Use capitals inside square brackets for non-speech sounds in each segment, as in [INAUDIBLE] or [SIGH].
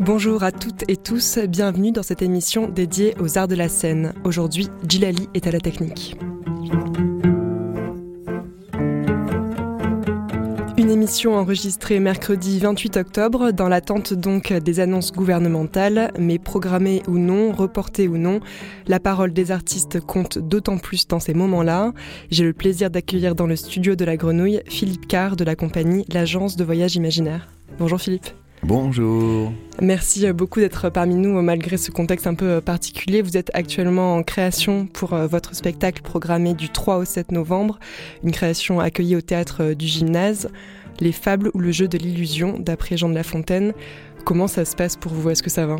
Bonjour à toutes et tous, bienvenue dans cette émission dédiée aux arts de la scène. Aujourd'hui, Gilali est à la technique. Une émission enregistrée mercredi 28 octobre dans l'attente donc des annonces gouvernementales, mais programmées ou non, reportées ou non, la parole des artistes compte d'autant plus dans ces moments-là. J'ai le plaisir d'accueillir dans le studio de la Grenouille Philippe Carr de la compagnie L'Agence de Voyage Imaginaire. Bonjour Philippe. Bonjour. Merci beaucoup d'être parmi nous malgré ce contexte un peu particulier. Vous êtes actuellement en création pour euh, votre spectacle programmé du 3 au 7 novembre, une création accueillie au théâtre euh, du gymnase, Les fables ou le jeu de l'illusion d'après Jean de La Fontaine. Comment ça se passe pour vous? Est-ce que ça va?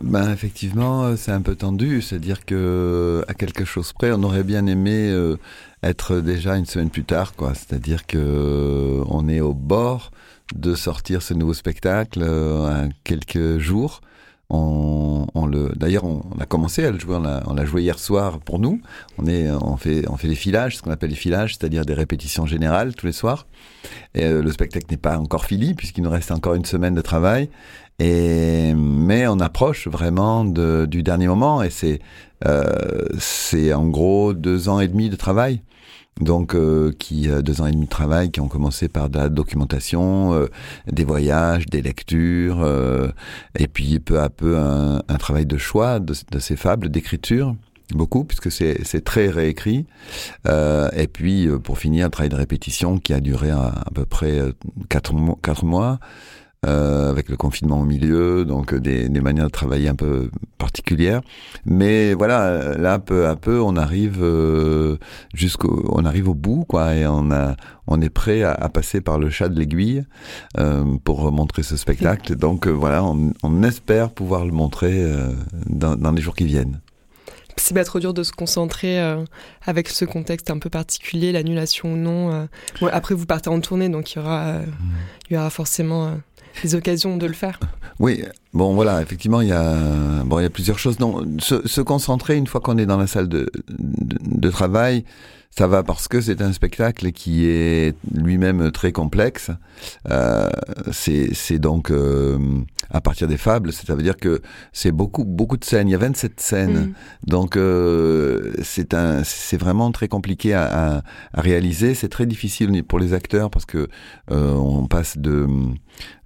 Ben effectivement, euh, c'est un peu tendu, c'est-à-dire que à quelque chose près, on aurait bien aimé euh, être déjà une semaine plus tard, quoi. C'est-à-dire que euh, on est au bord de sortir ce nouveau spectacle euh, à quelques jours. On, on le, d'ailleurs, on, on a commencé à le jouer. On l'a, on joué hier soir pour nous. On est, on fait, on fait les filages, ce qu'on appelle les filages, c'est-à-dire des répétitions générales tous les soirs. Et euh, le spectacle n'est pas encore fini puisqu'il nous reste encore une semaine de travail. Et mais on approche vraiment de, du dernier moment et c'est euh, c'est en gros deux ans et demi de travail. Donc euh, qui euh, deux ans et demi de travail qui ont commencé par de la documentation, euh, des voyages, des lectures, et puis peu à peu un, travail de choix de, ces fables, d'écriture beaucoup puisque c'est très réécrit. Et puis pour finir un travail de répétition qui a duré à, peu près quatre quatre mois euh, avec le confinement au milieu, donc euh, des, des manières de travailler un peu particulières. Mais voilà, euh, là peu à peu, on arrive euh, jusqu'au, on arrive au bout, quoi, et on a, on est prêt à, à passer par le chat de l'aiguille euh, pour montrer ce spectacle. Donc voilà, on, on espère pouvoir le montrer dans, dans les jours qui viennent. C'est pas trop dur de se concentrer euh, avec ce contexte un peu particulier, l'annulation ou non. euh. Bon, après, vous partez en tournée, donc il y aura, euh, il y aura forcément des occasions de le faire. Oui, bon voilà, effectivement, il y a, bon, il y a plusieurs choses. Non, se, se concentrer une fois qu'on est dans la salle de, de, de travail, ça va parce que c'est un spectacle qui est lui-même très complexe. Euh, c'est donc euh, à partir des fables, ça veut dire que c'est beaucoup beaucoup de scènes. Il y a 27 scènes, Mm. donc euh, c'est un c'est vraiment très compliqué à, à, à réaliser. C'est très difficile pour les acteurs parce que euh, on passe de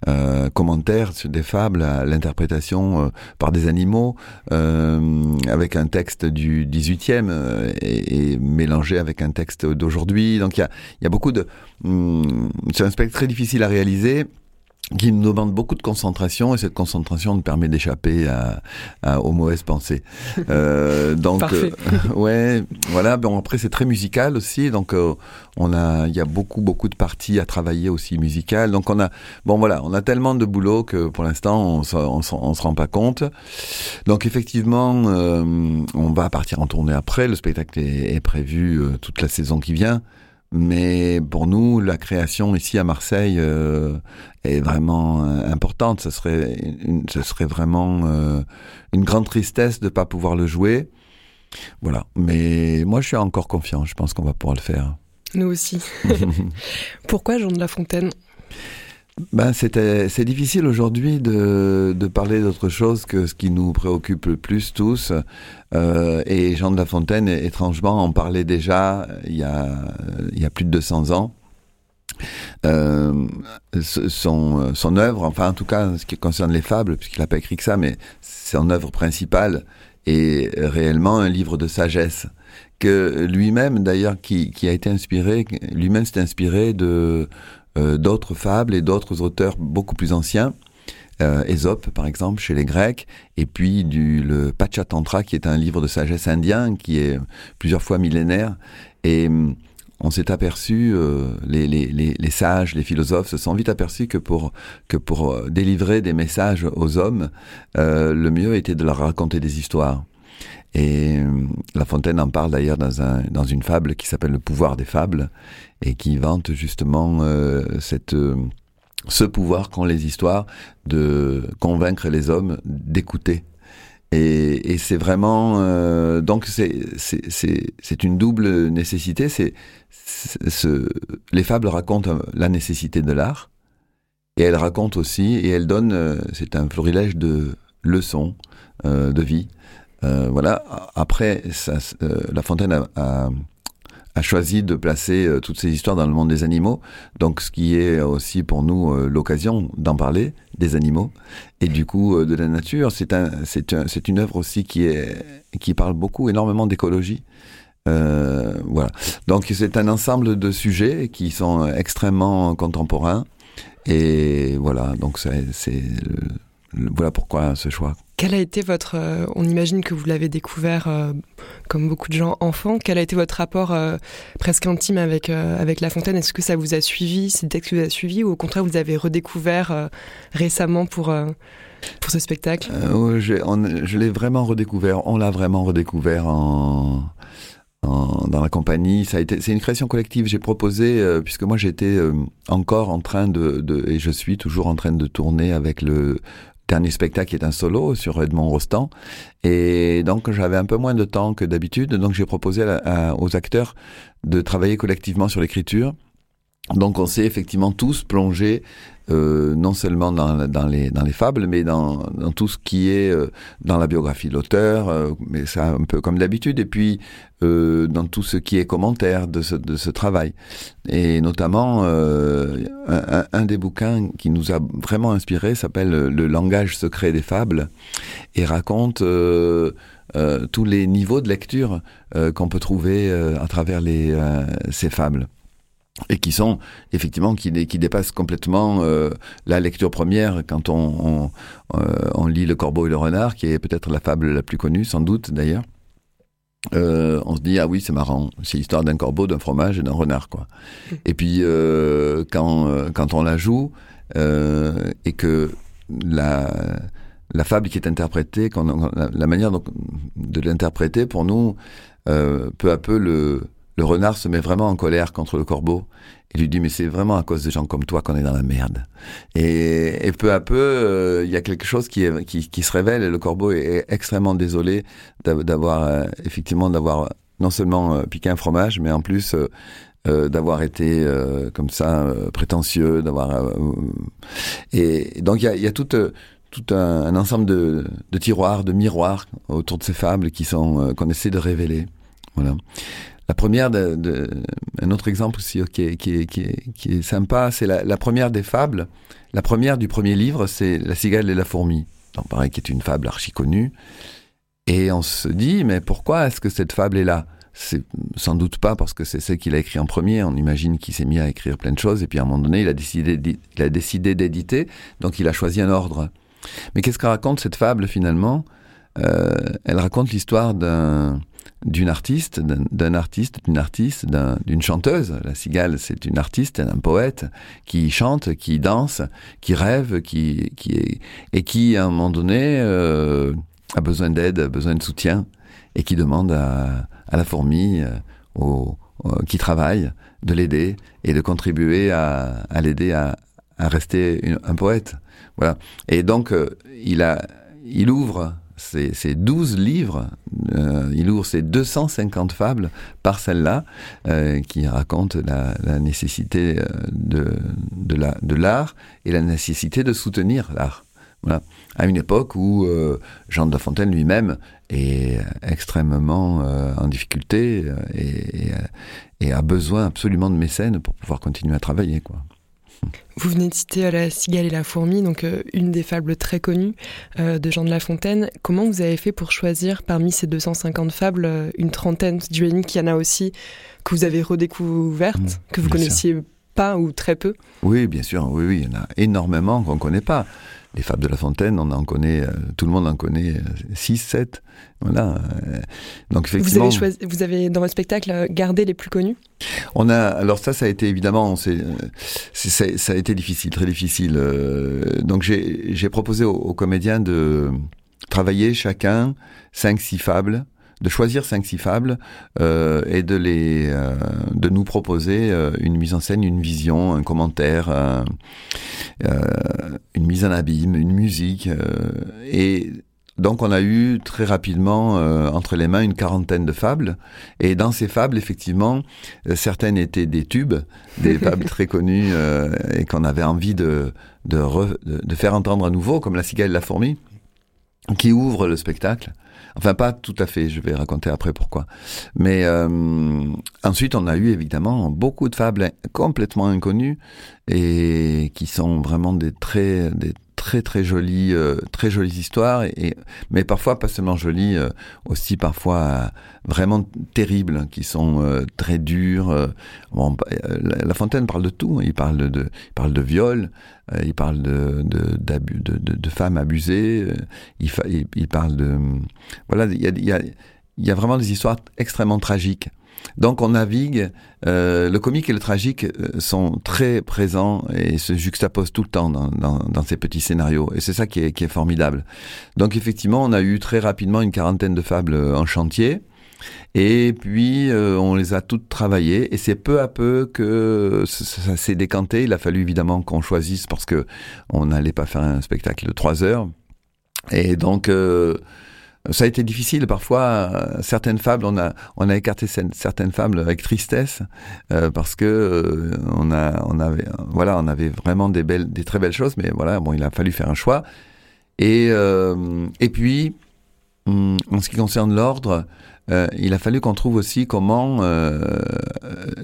euh, commentaires sur des fables à l'interprétation euh, par des animaux euh, avec un texte du 18e euh, et, et mélangé avec un texte d'aujourd'hui. Donc il y a, y a beaucoup de... hum, c'est un spectacle très difficile à réaliser qui nous demande beaucoup de concentration et cette concentration nous permet d'échapper à, à- aux mauvaises pensées. [LAUGHS] Euh, donc euh, [LAUGHS] ouais, voilà. Bon après c'est très musical aussi, donc euh, on a il y a beaucoup beaucoup de parties à travailler aussi musicales. Donc on a bon voilà, on a tellement de boulot que pour l'instant on on se rend pas compte. Donc effectivement, euh, on va partir en tournée après. Le spectacle est, est prévu euh, toute la saison qui vient. Mais pour nous, la création ici à Marseille euh, est vraiment euh, importante. Ce serait, une, ce serait vraiment euh, une grande tristesse de ne pas pouvoir le jouer. Voilà. Mais moi, je suis encore confiant. Je pense qu'on va pouvoir le faire. Nous aussi. [LAUGHS] Pourquoi Jean de La Fontaine? Ben, c'est difficile aujourd'hui de, de parler d'autre chose que ce qui nous préoccupe le plus tous. Euh, et Jean de La Fontaine, étrangement, en parlait déjà il y a, il y a plus de 200 ans. Euh, son, son œuvre, enfin en tout cas en ce qui concerne les fables, puisqu'il n'a pas écrit que ça, mais son œuvre principale est réellement un livre de sagesse que lui-même d'ailleurs qui, qui a été inspiré, lui-même s'est inspiré de euh, d'autres fables et d'autres auteurs beaucoup plus anciens. Euh, par exemple, chez les Grecs, et puis du, le Pachatantra, qui est un livre de sagesse indien, qui est plusieurs fois millénaire. Et hum, on s'est aperçu, les, les, les, les, sages, les philosophes se sont vite aperçus que pour, que pour délivrer des messages aux hommes, le mieux était de leur raconter des histoires. Et La Fontaine en parle d'ailleurs dans, un, dans une fable qui s'appelle Le pouvoir des fables et qui vante justement cette ce pouvoir qu'ont les histoires de convaincre les hommes d'écouter. Et, et c'est vraiment euh, donc c'est une double nécessité. C'est les fables racontent la nécessité de l'art et elles racontent aussi et elles donnent euh, c'est un florilège de leçons euh, de vie. Euh, voilà. Après, ça, euh, La Fontaine a, a a choisi de placer euh, toutes ces histoires dans le monde des animaux. Donc, ce qui est aussi pour nous l'occasion d'en parler des animaux et du coup euh, de la nature. C'est un, c'est un, une œuvre aussi qui est qui parle beaucoup, énormément d'écologie. voilà. Donc, c'est un ensemble de sujets qui sont extrêmement contemporains. Et voilà. Donc, c'est voilà pourquoi ce choix. Quel a été votre, euh, on imagine que vous l'avez découvert euh, comme beaucoup de gens enfants, quel a été votre rapport euh, presque intime avec, avec La Fontaine? Est-ce que ça vous a suivi, c'est textes que vous a suivi, ou au contraire vous avez redécouvert récemment pour, pour ce spectacle? Je l'ai vraiment redécouvert, on l'a vraiment redécouvert en, dans la compagnie. Ça a été, c'est une création collective. J'ai proposé, puisque moi j'étais encore en train de, et je suis toujours en train de tourner avec le dernier spectacle est un solo sur Edmond Rostand. Et donc j'avais un peu moins de temps que d'habitude, donc j'ai proposé aux acteurs de travailler collectivement sur l'écriture. Donc on s'est effectivement tous plongés euh, non seulement dans, les, dans les fables, mais dans, dans tout ce qui est euh, dans la biographie de l'auteur, euh, mais ça un peu comme d'habitude, et puis euh, dans tout ce qui est commentaire de ce, de ce travail. Et notamment, euh, un, un, des bouquins qui nous a vraiment inspiré s'appelle Le langage secret des fables, et raconte... Euh, tous les niveaux de lecture euh, qu'on peut trouver euh, à travers les, ces fables et qui sont effectivement qui, qui dépassent complètement euh, la lecture première quand on, euh, on, lit Le Corbeau et le Renard, qui est peut-être la fable la plus connue, sans doute d'ailleurs. Euh, on se dit ah oui c'est marrant, c'est l'histoire d'un corbeau, d'un fromage et d'un renard quoi. Et puis quand quand on la joue et que la la fable qui est interprétée, quand la, manière de l'interpréter pour nous, peu à peu le le renard se met vraiment en colère contre le corbeau et lui dit mais c'est vraiment à cause de gens comme toi qu'on est dans la merde. Et, et peu à peu, euh, il y a quelque chose qui, qui, se révèle et le corbeau est extrêmement désolé d'avoir euh, effectivement d'avoir non seulement euh, piqué un fromage, mais en plus euh, d'avoir été comme ça prétentieux, d'avoir et donc il y a, tout un, un ensemble de, de, tiroirs, de miroirs autour de ces fables qui sont qu'on essaie de révéler. Voilà. La première, de, de, un autre exemple aussi qui, qui, qui, qui est sympa, c'est la, la, première des fables. La première du premier livre, c'est La cigale et la fourmi. Donc, pareil, qui est une fable archi connue. Et on se dit, mais pourquoi est-ce que cette fable est là? C'est sans doute pas parce que c'est celle qu'il a écrit en premier. On imagine qu'il s'est mis à écrire plein de choses et puis à un moment donné, il a décidé, il a décidé d'éditer, donc il a choisi un ordre. Mais qu'est-ce que raconte cette fable finalement? Euh, Elle raconte l'histoire d'un d'une artiste, d'un artiste, d'une artiste, d'une chanteuse. La cigale, c'est une artiste, un poète qui chante, qui danse, qui rêve, qui, qui est, et qui, à un moment donné, euh, a besoin d'aide, a besoin de soutien, et qui demande à, la fourmi, euh, au, qui travaille, de l'aider et de contribuer à, l'aider à, rester un poète. Voilà. Et donc, euh, il a, il ouvre ces, 12 livres, euh, il ouvre ces 250 fables par celle-là, euh, qui racontent la, nécessité euh, de, l'art et la nécessité de soutenir l'art. Voilà. À une époque où Jean de La Fontaine lui-même est extrêmement en difficulté et, et, et, a besoin absolument de mécènes pour pouvoir continuer à travailler. Quoi. Vous venez de citer La cigale et la fourmi, donc euh, une des fables très connues euh, de Jean de La Fontaine. Comment vous avez fait pour choisir parmi ces 250 fables euh, une trentaine J'imagine qu'il y en a aussi que vous avez redécouvertes, mmh, que vous connaissiez sûr. pas ou très peu? Oui, bien sûr, oui, oui, il y en a énormément qu'on ne connaît pas. Les fables de La Fontaine, on en connaît, tout le monde en connaît 6, 7. Voilà. Donc effectivement. Vous avez, choisi, vous avez dans votre spectacle gardé les plus connus? On a, alors ça, ça a été évidemment, c'est, ça a été difficile, très difficile. Donc j'ai proposé aux, aux comédiens de travailler chacun 5-6 fables de choisir cinq six fables euh, et de les euh, de nous proposer euh, une mise en scène, une vision, un commentaire, une mise en abîme, une musique et donc on a eu très rapidement entre les mains une quarantaine de fables et dans ces fables effectivement certaines étaient des tubes, des [LAUGHS] fables très connues et qu'on avait envie de de, de faire entendre à nouveau comme la cigale et la fourmi qui ouvre le spectacle. Enfin, pas tout à fait, je vais raconter après pourquoi. Mais euh, ensuite, on a eu évidemment beaucoup de fables complètement inconnues et qui sont vraiment des très, des très très jolies, euh, très jolies histoires, et, mais parfois pas seulement jolies, euh, aussi parfois euh, vraiment terribles, qui sont très dures. Bon, la, Fontaine parle de tout. Hein. Il parle de, il parle de viol, il parle de de, de, femmes abusées. il, il, parle de voilà, il y a, il y a il y a vraiment des histoires extrêmement tragiques. Donc on navigue, euh, le comique et le tragique euh, sont très présents et se juxtaposent tout le temps dans, dans, ces petits scénarios. Et c'est ça qui est, qui est, formidable. Donc effectivement, on a eu très rapidement une quarantaine de fables en chantier. Et puis euh, on les a toutes travaillées et c'est peu à peu que ça, s'est décanté. Il a fallu évidemment qu'on choisisse parce que on n'allait pas faire un spectacle de trois heures. Et donc ça a été difficile parfois. Euh, certaines fables, on a on a écarté certaines fables avec tristesse euh, parce que euh, on a on avait voilà on avait vraiment des belles des très belles choses, mais voilà bon il a fallu faire un choix. Et et puis en ce qui concerne l'ordre, euh, il a fallu qu'on trouve aussi comment euh,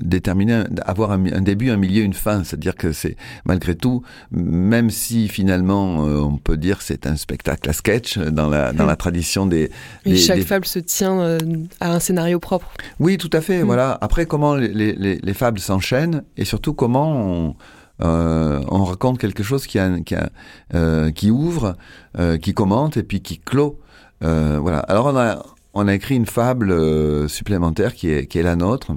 déterminer, avoir un, début, un milieu, une fin. C'est-à-dire que c'est malgré tout, même si finalement euh, on peut dire c'est un spectacle à sketch dans la dans la tradition des. Chaque fable se tient à un scénario propre. Oui, tout à fait. Mm. Voilà. Après, comment les, les, les fables s'enchaînent et surtout comment on euh, on raconte quelque chose qui, a, qui, a, euh, qui ouvre, euh, qui commente et puis qui clôt. Voilà. Alors on a on a écrit une fable euh, supplémentaire qui est, qui est la nôtre,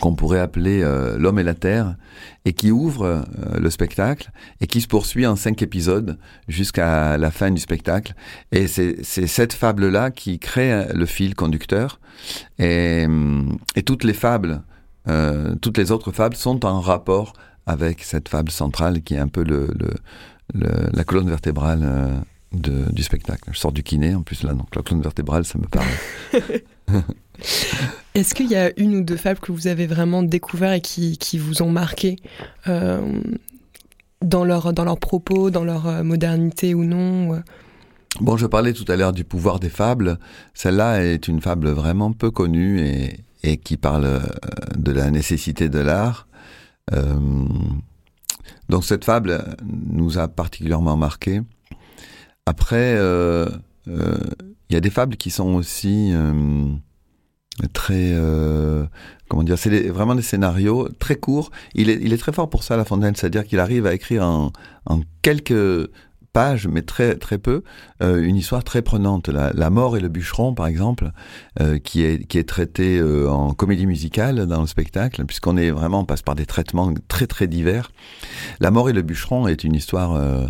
qu'on pourrait appeler euh, L'homme et la terre, et qui ouvre euh, le spectacle et qui se poursuit en cinq épisodes jusqu'à la fin du spectacle. Et c'est cette fable-là qui crée le fil conducteur. Et, et toutes les fables, toutes les autres fables sont en rapport avec cette fable centrale qui est un peu le, le, la colonne vertébrale du spectacle. Je sors du kiné en plus là, donc la colonne vertébrale, ça me parle. [LAUGHS] Est-ce qu'il y a une ou deux fables que vous avez vraiment découvert et qui, qui vous ont marqué euh, dans, leur, dans leurs propos, dans leur euh, modernité ou non Bon, je parlais tout à l'heure du pouvoir des fables. Celle-là est une fable vraiment peu connue et, et qui parle euh, de la nécessité de l'art. donc cette fable nous a particulièrement marqué. Après, euh, euh, il y a des fables qui sont aussi euh, très comment dire c'est vraiment des scénarios très courts. Il est, très fort pour ça la Fontaine c'est-à-dire qu'il arrive à écrire en, quelques pages mais très très peu une histoire très prenante. La, mort et le bûcheron par exemple qui est qui est traité en comédie musicale dans le spectacle puisqu'on est vraiment passe par des traitements très très divers. La mort et le bûcheron est une histoire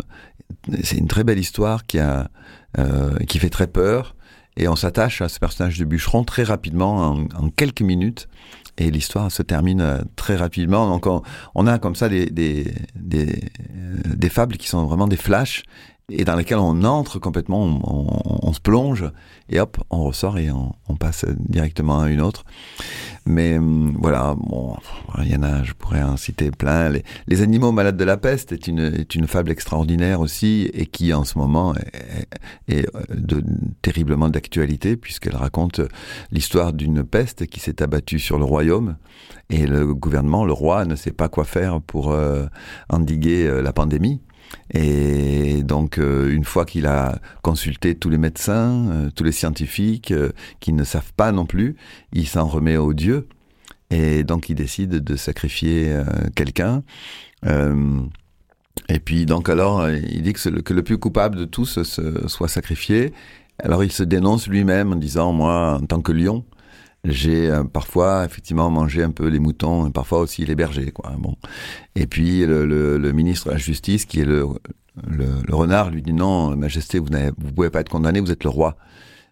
c'est une très belle histoire qui a euh, qui fait très peur. Et on s'attache à ce personnage de bûcheron très rapidement en, quelques minutes. Et l'histoire se termine euh, très rapidement. Donc on, a comme ça des des, des des fables qui sont vraiment des flashs et dans lesquels on entre complètement, on, se plonge et hop, on ressort et on, passe directement à une autre. Mais hum, voilà, bon, il y en a, je pourrais en citer plein. Les, animaux malades de la peste est une, est une fable extraordinaire aussi et qui en ce moment est, de, terriblement d'actualité puisqu'elle raconte l'histoire d'une peste qui s'est abattue sur le royaume et le gouvernement, le roi, ne sait pas quoi faire pour euh, endiguer euh, la pandémie. Et donc, euh, une fois qu'il a consulté tous les médecins, euh, tous les scientifiques, euh, qui ne savent pas non plus, il s'en remet au Dieu. Et donc, il décide de sacrifier quelqu'un. Et puis donc alors, il dit que, le, que le plus coupable de tous soit sacrifié. Alors il se dénonce lui-même en disant, moi, en tant que lion, j'ai euh, parfois effectivement mangé un peu les moutons, parfois aussi les bergers, quoi. Bon. Et puis le, le, le ministre de la Justice, qui est le, le, renard, lui dit non, Majesté, vous ne pouvez pas être condamné, vous êtes le roi.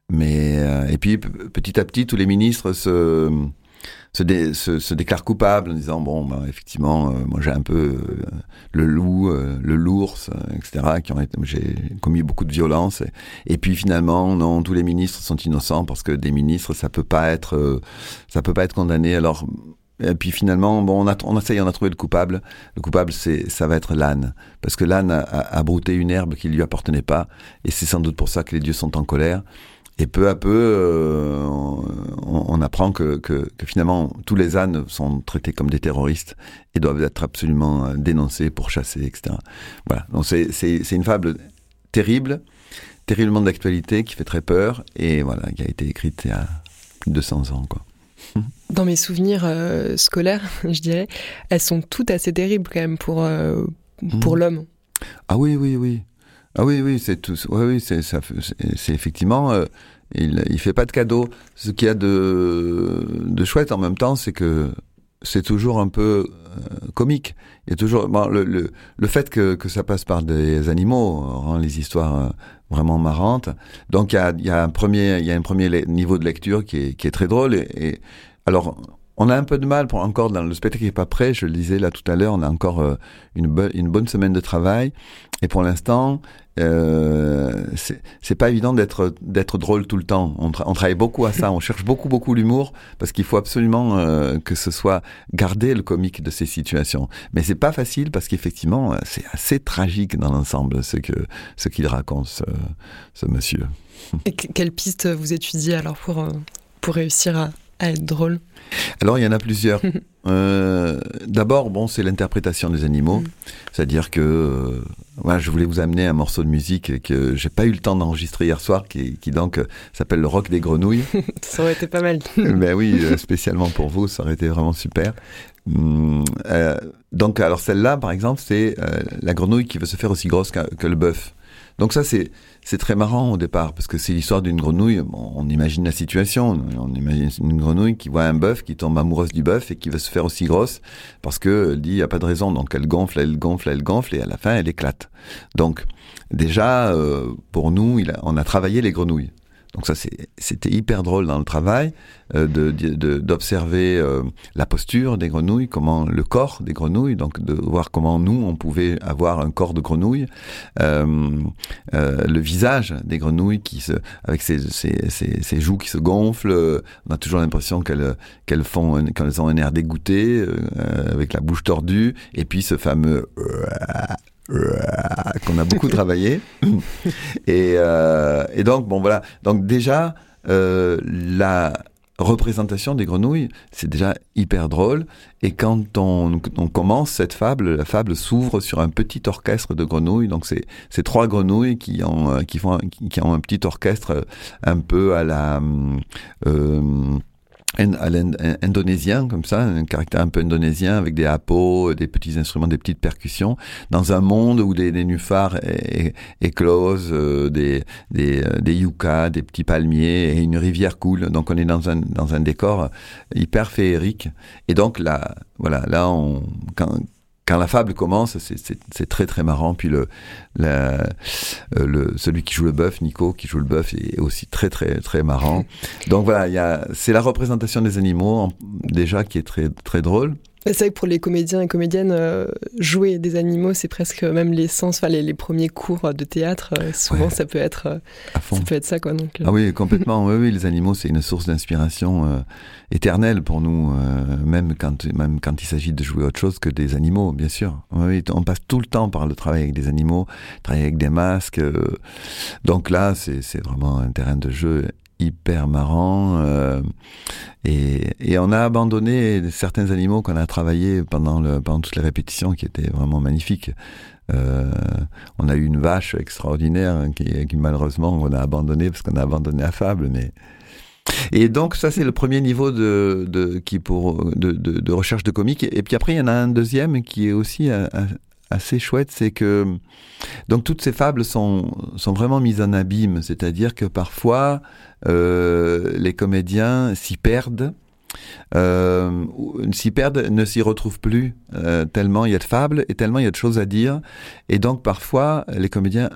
Mais euh, et puis petit à petit, tous les ministres se se, déclare coupable en disant bon ben, effectivement euh, moi j'ai un peu euh, le loup euh, le l'ours etc qui ont j'ai commis beaucoup de violence et, puis finalement non tous les ministres sont innocents parce que des ministres ça peut pas être ça peut pas être condamné alors et puis finalement, bon, on a, on y on a trouvé le coupable. Le coupable, c'est, ça va être l'âne, parce que l'âne a, a, brouté une herbe qui lui appartenait pas, et c'est sans doute pour ça que les dieux sont en colère. Et peu à peu, euh, on, apprend que, que, que, finalement tous les ânes sont traités comme des terroristes et doivent être absolument euh, dénoncés, pourchassés, etc. Voilà. Donc c'est, une fable terrible, terriblement d'actualité, qui fait très peur et voilà, qui a été écrite il y a plus de 200 ans, quoi. [LAUGHS] Dans mes souvenirs euh, scolaires, [LAUGHS] je dirais, elles sont toutes assez terribles quand même pour, pour mmh. l'homme. Ah oui, oui, oui. Ah oui, oui, c'est tout. Oui, oui, c'est ça. C'est effectivement. Euh, il, il fait pas de cadeaux. Ce qu'il y a de, de chouette en même temps, c'est que c'est toujours un peu euh, comique. Il toujours le, le, le, fait que, que ça passe par des animaux rend les histoires euh, vraiment marrantes. Donc il y a, y a un premier il y a un premier niveau de lecture qui est, qui est très drôle. Et alors on a un peu de mal pour encore dans le spectacle qui n'est pas prêt. Je le disais là tout à l'heure, on a encore euh, une, bonne semaine de travail et pour l'instant, euh, c'est pas évident d'être d'être drôle tout le temps. On, travaille beaucoup à ça, on cherche beaucoup beaucoup l'humour parce qu'il faut absolument euh, que ce soit garder le comique de ces situations. Mais c'est pas facile parce qu'effectivement, euh, c'est assez tragique dans l'ensemble ce que ce qu'il raconte ce, monsieur. Et quelle piste vous étudiez alors pour pour réussir à à être drôle Alors, il y en a plusieurs. [LAUGHS] euh, D'abord, bon, c'est l'interprétation des animaux. Mm. C'est-à-dire que euh, voilà, je voulais vous amener un morceau de musique que j'ai pas eu le temps d'enregistrer hier soir, qui, qui donc euh, s'appelle Le Rock des Grenouilles. [LAUGHS] ça aurait été pas mal. [LAUGHS] ben oui, spécialement pour vous, ça aurait été vraiment super. Hum, donc, alors celle-là, par exemple, c'est la grenouille qui veut se faire aussi grosse que, que le bœuf. Donc ça, c'est c'est très marrant au départ parce que c'est l'histoire d'une grenouille. on imagine la situation. On imagine une grenouille qui voit un bœuf, qui tombe amoureuse du bœuf et qui va se faire aussi grosse parce que elle dit il y a pas de raison. Donc elle gonfle, elle gonfle, elle gonfle et à la fin elle éclate. Donc déjà euh, pour nous, il on a travaillé les grenouilles. Donc ça, c'était hyper drôle dans le travail euh, d'observer euh, la posture des grenouilles, comment le corps des grenouilles, donc de voir comment nous on pouvait avoir un corps de grenouille, euh, le visage des grenouilles qui se, avec ses, ses joues qui se gonflent. On a toujours l'impression qu'elles qu'elles font qu'elles ont un air dégoûté, avec la bouche tordue, et puis ce fameux qu'on a beaucoup [LAUGHS] travaillé. [LAUGHS] et, euh, et, donc, bon, voilà. Donc, déjà, euh, la représentation des grenouilles, c'est déjà hyper drôle. Et quand on, on, commence cette fable, la fable s'ouvre sur un petit orchestre de grenouilles. Donc, c'est ces trois grenouilles qui ont, euh, qui, font, qui, ont un petit orchestre un peu à la... Euh, à l'indonésien, comme ça, un caractère un peu indonésien, avec des hapos, des petits instruments, des petites percussions, dans un monde où des, des nénuphars éclosent, euh, des, des, euh, des yuccas, des petits palmiers, et une rivière coule. Donc on est dans un, dans un décor hyper féerique. Et donc là, voilà, là, on, quand, quand la fable commence, c'est très très marrant. Puis le, euh, le celui qui joue le bœuf, Nico, qui joue le bœuf, est aussi très très très marrant. Donc voilà, c'est la représentation des animaux déjà qui est très très drôle. C'est vrai que pour les comédiens et comédiennes, euh, jouer des animaux, c'est presque même l'essence, enfin les, les, premiers cours de théâtre, euh, souvent ça peut être euh, ça peut être ça quoi. Donc, Ah oui, complètement. oui, oui, les animaux, c'est une source d'inspiration éternelle pour nous, même quand même quand il s'agit de jouer autre chose que des animaux, bien sûr. Oui, on passe tout le temps par le travail avec des animaux, travailler avec des masques. donc là, c'est vraiment un terrain de jeu hyper marrant. Euh, et, et, on a abandonné certains animaux qu'on a travaillé pendant, le, pendant toutes les répétitions qui étaient vraiment magnifiques. Euh, on a eu une vache extraordinaire qui, malheureusement on a abandonné parce qu'on a abandonné la fable, mais et donc ça c'est le premier niveau de, de qui pour de, de, recherche de comique. Et puis après il y en a un deuxième qui est aussi assez chouette, c'est que donc toutes ces fables sont, sont vraiment mises en abîme, c'est-à-dire que parfois euh, les comédiens s'y perdent. Euh, s'y perdent, ne s'y retrouvent plus, euh, tellement il y a de fables et tellement il y a de choses à dire. Et donc parfois, les comédiens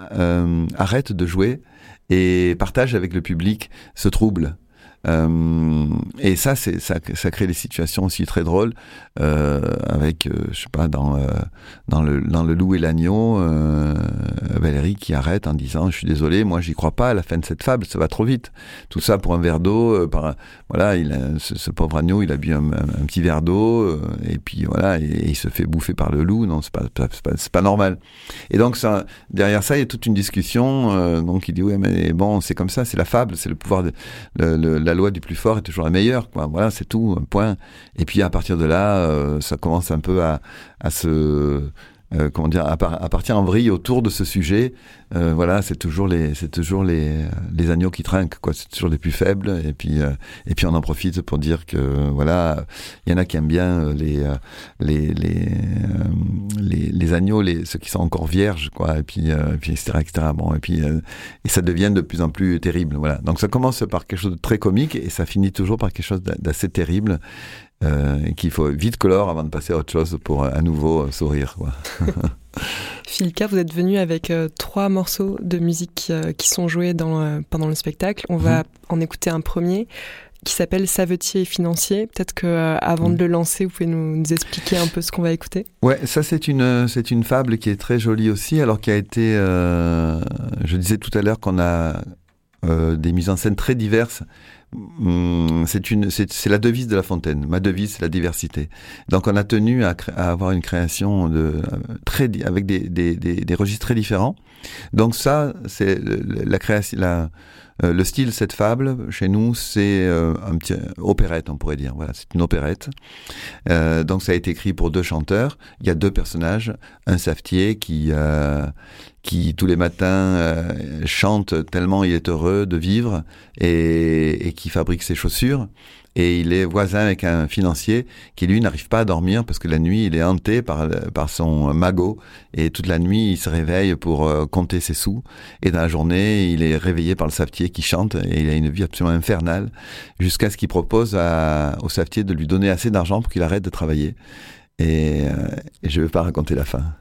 arrêtent de jouer et partagent avec le public ce trouble. Euh, et ça, ça, crée des situations aussi très drôles euh, avec, euh, je sais pas, dans euh, le loup et l'agneau, Valérie qui arrête en disant, je suis désolé, moi j'y crois pas à la fin de cette fable, ça va trop vite. Tout ça pour un verre d'eau, voilà, ce, pauvre agneau, il a bu un, petit verre d'eau et puis voilà, et, il se fait bouffer par le loup. Non, c'est pas pas, normal. Et donc ça, derrière ça, il y a toute une discussion. donc il dit ouais, mais bon, c'est comme ça, c'est la fable, c'est le pouvoir de le, le, la loi du plus fort est toujours la meilleure. Voilà, c'est tout, point. Et puis à partir de là, euh, ça commence un peu à, à se euh, comment dire, à, par, à, partir en vrille autour de ce sujet. Euh, voilà, c'est toujours les, c'est toujours les, les agneaux qui trinquent, quoi. C'est toujours les plus faibles. Et puis, euh, et puis on en profite pour dire que voilà, il y en a qui aiment bien les, les, les, les, les, agneaux, les, ceux qui sont encore vierges, quoi. Et puis, et puis etc., etc. Bon, et puis, et ça devient de plus en plus terrible. Voilà. Donc ça commence par quelque chose de très comique et ça finit toujours par quelque chose d'assez terrible euh, qu'il faut vite colore avant de passer à autre chose pour à nouveau euh, sourire. Quoi. [LAUGHS] Philka, vous êtes venu avec euh, trois morceaux de musique euh, qui sont joués dans, euh, pendant le spectacle. On mmh. va en écouter un premier qui s'appelle Savetier et financier. Peut-être que avant mmh. de le lancer, vous pouvez nous, nous expliquer un peu ce qu'on va écouter. Ouais, ça c'est une c'est une fable qui est très jolie aussi, alors qui a été, je disais tout à l'heure qu'on a des mises en scène très diverses c'est une, c'est la devise de La Fontaine. Ma devise, c'est la diversité. Donc, on a tenu à, à avoir une création de très avec des, des, des, des, registres très différents. Donc ça, c'est la création, la, euh, le style cette fable chez nous, c'est euh, un petit opérette, on pourrait dire. Voilà, c'est une opérette. Euh, donc ça a été écrit pour deux chanteurs. Il y a deux personnages, un savetier qui euh, qui tous les matins euh, chante tellement il est heureux de vivre et, et qui fabrique ses chaussures et il est voisin avec un financier qui lui n'arrive pas à dormir parce que la nuit il est hanté par par son magot et toute la nuit il se réveille pour euh, compter ses sous et dans la journée il est réveillé par le savetier qui chante et il a une vie absolument infernale jusqu'à ce qu'il propose à, au savetier de lui donner assez d'argent pour qu'il arrête de travailler et, euh, et je ne vais pas raconter la fin.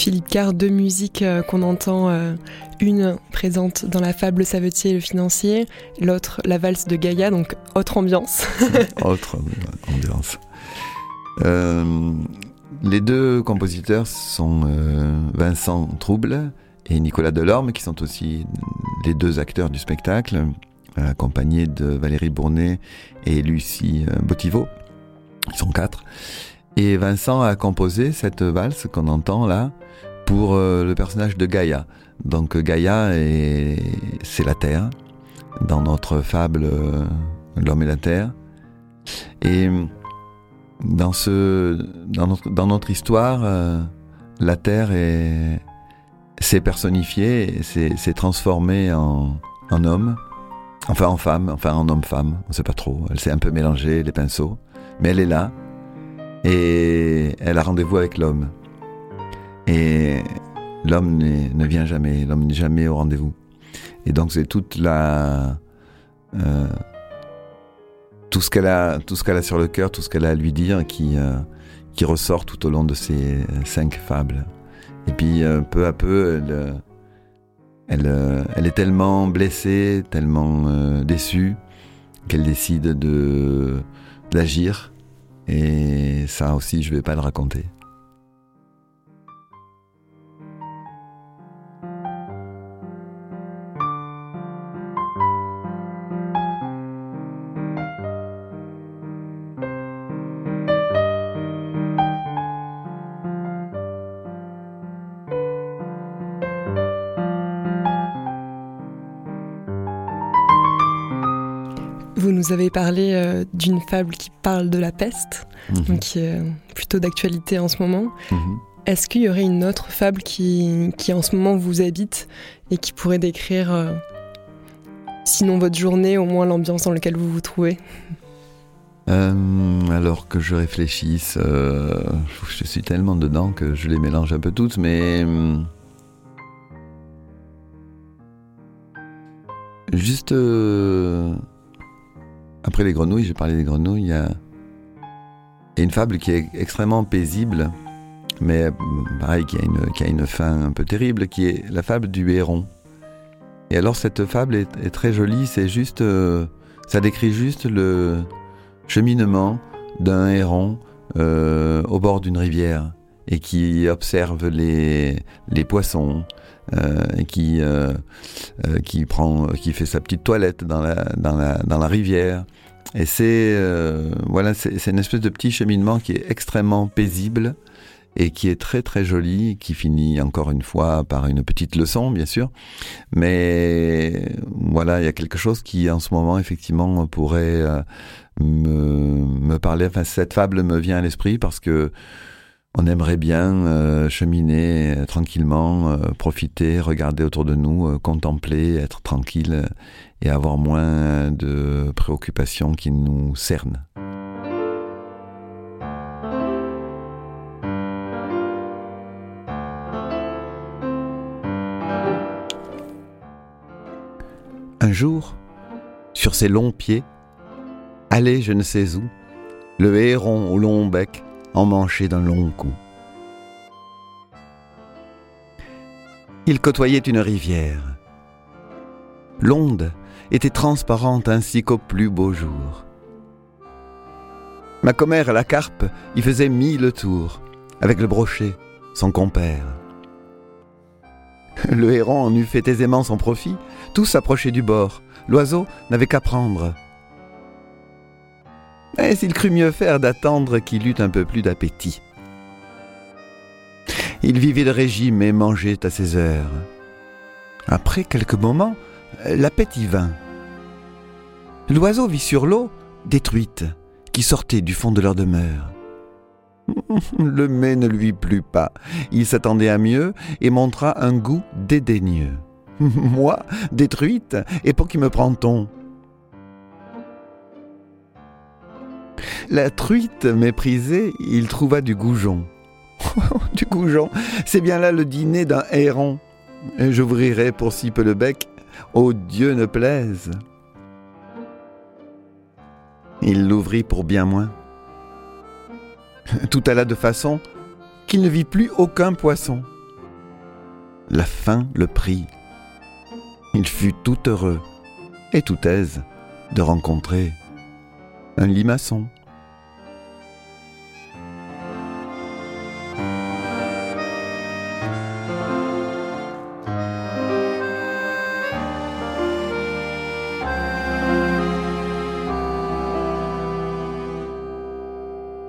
Philippe Carr, deux musiques euh, qu'on entend, euh, une présente dans la fable Savetier et le financier, l'autre la valse de Gaïa, donc autre ambiance. [LAUGHS] autre ambiance. Euh, les deux compositeurs sont Vincent Trouble et Nicolas Delorme, qui sont aussi les deux acteurs du spectacle, accompagnés de Valérie Bournet et Lucie Botivo. Ils sont quatre. Et Vincent a composé cette valse qu'on entend là pour euh, le personnage de Gaïa. Donc Gaïa, c'est la Terre, dans notre fable euh, L'homme et la Terre. Et dans, ce, dans, notre, dans notre histoire, euh, la Terre est, s'est personnifiée, s'est transformée en, en homme, enfin en femme, enfin en homme-femme, on ne sait pas trop. Elle s'est un peu mélangée, les pinceaux, mais elle est là et elle a rendez-vous avec l'homme. Et l'homme ne vient jamais, l'homme n'est jamais au rendez-vous. Et donc c'est toute la... Euh, tout ce qu'elle a, tout ce qu'elle a sur le cœur, tout ce qu'elle a à lui dire, qui, euh, qui ressort tout au long de ces cinq fables. Et puis euh, peu à peu, elle, elle, elle est tellement blessée, tellement déçue, qu'elle décide de d'agir. Et ça aussi, je vais pas le raconter. Nous avez parlé euh, d'une fable qui parle de la peste, Mhm. qui est euh, plutôt d'actualité en ce moment. Mhm. Est-ce qu'il y aurait une autre fable qui, qui en ce moment vous habite et qui pourrait décrire, euh, sinon votre journée, au moins l'ambiance dans laquelle vous vous trouvez? Euh, alors que je réfléchisse, euh, je suis tellement dedans que je les mélange un peu toutes, mais juste euh, après les grenouilles, j'ai parlé des grenouilles, il y a, une fable qui est extrêmement paisible, mais pareil qui a une fin un peu terrible, qui est la fable du héron. Et alors cette fable est, très jolie, c'est juste, euh, ça décrit juste le cheminement d'un héron euh, au bord d'une rivière et qui observe les poissons euh, qui, euh, euh, qui, prend, qui fait sa petite toilette dans la, dans la, dans la rivière. Et c'est voilà, une espèce de petit cheminement qui est extrêmement paisible et qui est très très joli, qui finit encore une fois par une petite leçon, bien sûr. Mais voilà, il y a quelque chose qui en ce moment effectivement pourrait me, me parler. Enfin, cette fable me vient à l'esprit parce que on aimerait bien euh, cheminer euh, tranquillement, euh, profiter, regarder autour de nous, contempler, être tranquille et avoir moins de préoccupations qui nous cernent. Un jour, sur ses longs pieds, allait je ne sais où, le héron au long bec emmanché d'un long cou. Il côtoyait une rivière. L'onde était transparente ainsi qu'au plus beau jour. Ma commère, la carpe, y faisait mille tours, avec le brochet, son compère. Le héron en eût fait aisément son profit, tous s'approchaient du bord, l'oiseau n'avait qu'à prendre. Mais il crut mieux faire d'attendre qu'il eût un peu plus d'appétit. Il vivait de régime et mangeait à ses heures. Après quelques moments, l'appétit vint. L'oiseau vit sur l'eau des truites qui sortaient du fond de leur demeure. [LAUGHS] Le mets ne lui plut pas. Il s'attendait à mieux et montra un goût dédaigneux. [LAUGHS] Moi, des truites, et pour qui me prend-on? La truite méprisée, il trouva du goujon. [LAUGHS] du goujon, c'est bien là le dîner d'un héron. J'ouvrirai pour si peu le bec, ô Dieu ne plaise. Il l'ouvrit pour bien moins. Tout alla de façon qu'il ne vit plus aucun poisson. La faim le prit. Il fut tout heureux et tout aise de rencontrer un limaçon.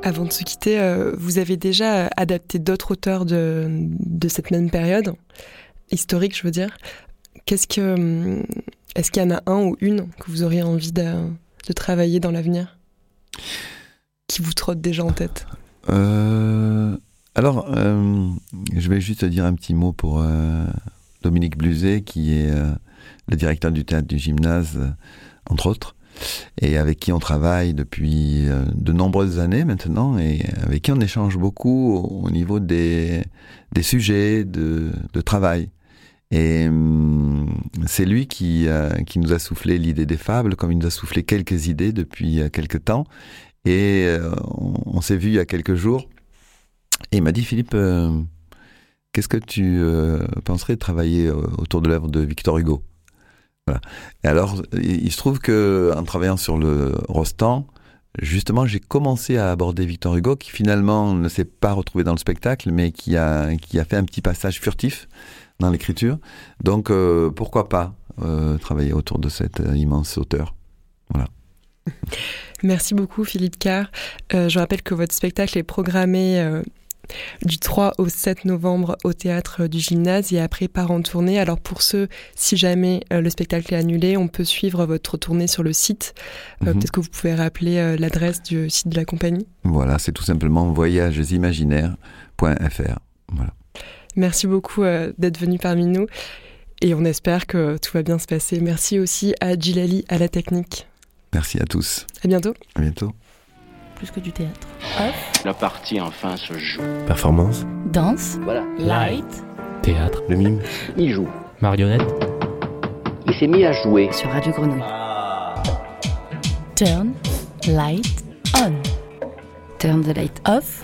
Avant de se quitter, euh, vous avez déjà adapté d'autres auteurs de, de cette même période, historique je veux dire. Qu'est-ce que, hum, est-ce qu'il y en a un ou une que vous auriez envie de, de travailler dans l'avenir qui vous trotte déjà en tête Euh, alors, euh, je vais juste dire un petit mot pour euh, Dominique Bluzet, qui est le directeur du théâtre du gymnase, entre autres, et avec qui on travaille depuis de nombreuses années maintenant, et avec qui on échange beaucoup au, au niveau des, des sujets de, de travail. Et hum, c'est lui qui, euh, qui nous a soufflé l'idée des fables, comme il nous a soufflé quelques idées depuis euh, quelques temps. Et euh, on, s'est vu il y a quelques jours. Et il m'a dit, Philippe, qu'est-ce que tu penserais travailler autour de l'œuvre de Victor Hugo? Et alors, il, se trouve que en travaillant sur le Rostand, justement, j'ai commencé à aborder Victor Hugo, qui finalement ne s'est pas retrouvé dans le spectacle, mais qui a fait un petit passage furtif dans l'écriture. Donc, euh, pourquoi pas euh, travailler autour de cet euh, immense auteur Voilà. [LAUGHS] Merci beaucoup Philippe Carr. Euh, je rappelle que votre spectacle est programmé du 3 au 7 novembre au théâtre du gymnase et après part en tournée. Alors pour ceux, si jamais le spectacle est annulé, on peut suivre votre tournée sur le site. Euh, Mhm. Peut-être que vous pouvez rappeler l'adresse du site de la compagnie. Voilà, c'est tout simplement voyagesimaginaires.fr. Voilà. Merci beaucoup euh, d'être venu parmi nous et on espère que tout va bien se passer. Merci aussi à Gilali à la technique. Merci à tous. À bientôt. À bientôt. Plus que du théâtre. La partie enfin se joue. Performance, Danse, Voilà, light, théâtre, le mime, il joue. marionnette, Il s'est mis à jouer. Sur Radio Grenouille. turn, light, on. Turn the light Off,